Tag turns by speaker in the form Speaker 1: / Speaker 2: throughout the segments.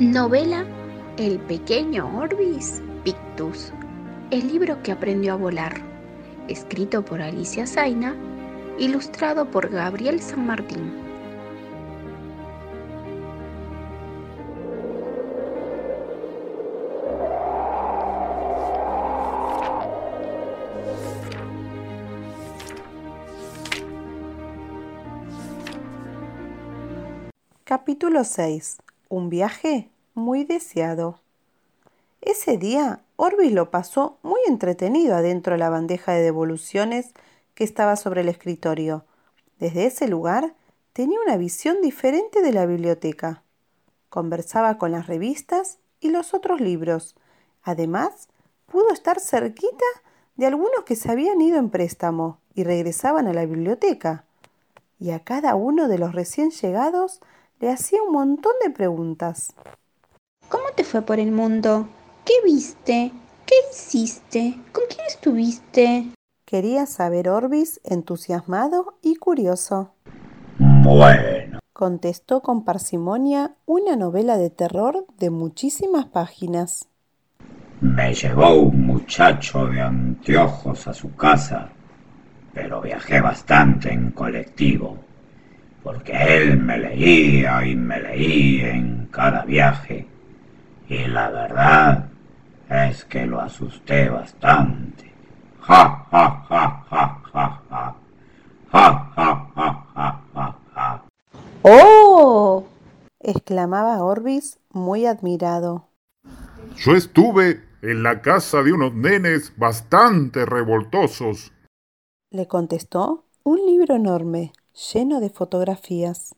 Speaker 1: Novela El pequeño Orbis Pictus, el libro que aprendió a volar, escrito por Alicia Zaina, ilustrado por Gabriel San Martín.
Speaker 2: Capítulo 6. Un viaje muy deseado. Ese día, Orbis lo pasó muy entretenido adentro de la bandeja de devoluciones que estaba sobre el escritorio. Desde ese lugar tenía una visión diferente de la biblioteca. Conversaba con las revistas y los otros libros. Además, pudo estar cerquita de algunos que se habían ido en préstamo y regresaban a la biblioteca. Y a cada uno de los recién llegados le hacía un montón de preguntas.
Speaker 1: ¿Cómo te fue por el mundo? ¿Qué viste? ¿Qué hiciste? ¿Con quién estuviste?
Speaker 2: Quería saber Orbis, entusiasmado y curioso.
Speaker 3: Bueno,
Speaker 2: Contestó con parsimonia una novela de terror de muchísimas páginas.
Speaker 3: me llevó un muchacho de anteojos a su casa, pero viajé bastante en colectivo, porque él me leía y me leía en cada viaje, y la verdad es que lo asusté bastante. Ja, ja, ja, ja, ja, ja. Ja, ja, ja, ja, ja, ja.
Speaker 1: ¡Oh!
Speaker 2: exclamaba Orbis muy admirado.
Speaker 4: Yo estuve en la casa de unos nenes bastante revoltosos.
Speaker 2: Le contestó un libro enorme, lleno de fotografías.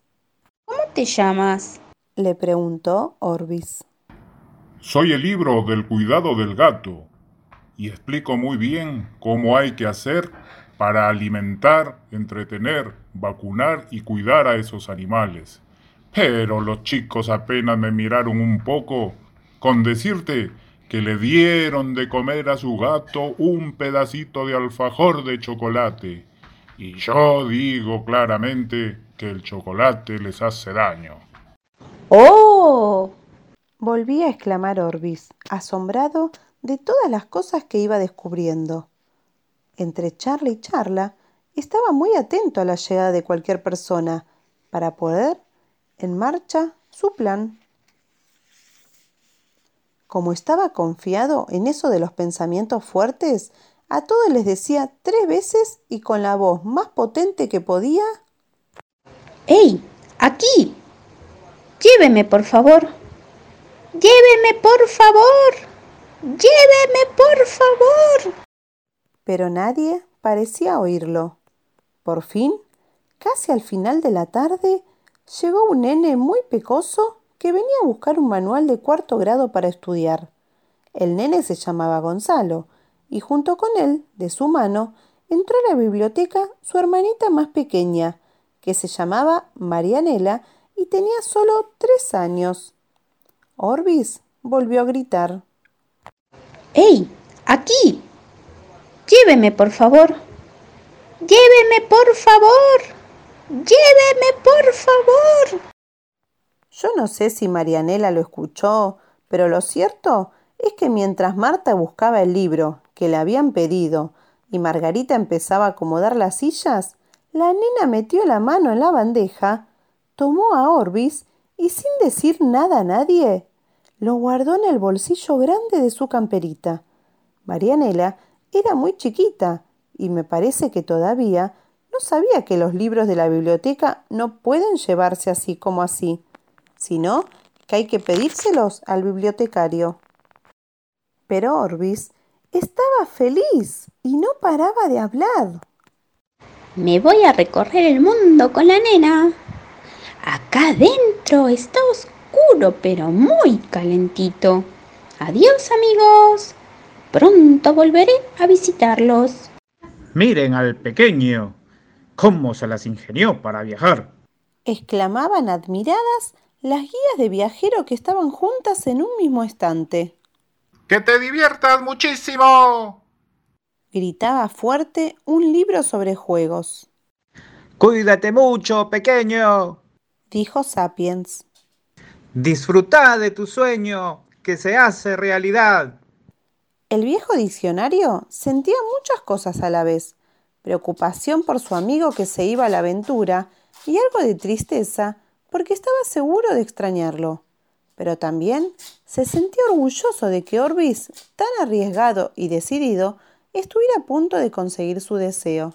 Speaker 1: ¿Cómo te llamas?
Speaker 2: Le preguntó Orbis.
Speaker 4: Soy el libro del cuidado del gato y explico muy bien cómo hay que hacer para alimentar, entretener, vacunar y cuidar a esos animales. Pero los chicos apenas me miraron un poco con decirte que le dieron de comer a su gato un pedacito de alfajor de chocolate. Y yo digo claramente que el chocolate les hace daño.
Speaker 1: ¡Oh!
Speaker 2: Volvía a exclamar Orbis, asombrado de todas las cosas que iba descubriendo. Entre charla y charla, estaba muy atento a la llegada de cualquier persona para poner en marcha su plan. Como estaba confiado en eso de los pensamientos fuertes, a todos les decía tres veces y con la voz más potente que podía,
Speaker 1: ¡Ey! ¡Aquí! Lléveme, por favor. Lléveme, por favor. Lléveme, por favor.
Speaker 2: pero nadie parecía oírlo. Por fin, casi al final de la tarde, llegó un nene muy pecoso que venía a buscar un manual de cuarto grado para estudiar. El nene se llamaba Gonzalo, y junto con él, de su mano, entró a la biblioteca su hermanita más pequeña, que se llamaba Marianela y tenía solo tres años. Orbis volvió a gritar.
Speaker 1: ¡Ey! ¡Aquí! Lléveme, por favor. Lléveme, por favor. Lléveme, por favor.
Speaker 2: Yo no sé si Marianela lo escuchó, pero lo cierto es que mientras Marta buscaba el libro que le habían pedido y Margarita empezaba a acomodar las sillas, la nena metió la mano en la bandeja, tomó a Orbis y sin decir nada a nadie, lo guardó en el bolsillo grande de su camperita. Marianela era muy chiquita y me parece que todavía no sabía que los libros de la biblioteca no pueden llevarse así como así, sino que hay que pedírselos al bibliotecario. Pero Orbis estaba feliz y no paraba de hablar.
Speaker 1: Me voy a recorrer el mundo con la nena. Acá adentro está oscuro, pero muy calentito. Adiós, amigos. Pronto volveré a visitarlos.
Speaker 5: Miren al pequeño, cómo se las ingenió para viajar.
Speaker 2: exclamaban admiradas las guías de viajero que estaban juntas en un mismo estante.
Speaker 4: ¡Que te diviertas muchísimo!
Speaker 2: Gritaba fuerte un libro sobre juegos,
Speaker 5: Cuídate mucho, pequeño.
Speaker 2: dijo Sapiens.
Speaker 5: Disfrutá de tu sueño, que se hace realidad.
Speaker 2: El viejo diccionario sentía muchas cosas a la vez. Preocupación por su amigo que se iba a la aventura y algo de tristeza porque estaba seguro de extrañarlo. Pero también se sentía orgulloso de que Orbis, tan arriesgado y decidido, estuviera a punto de conseguir su deseo.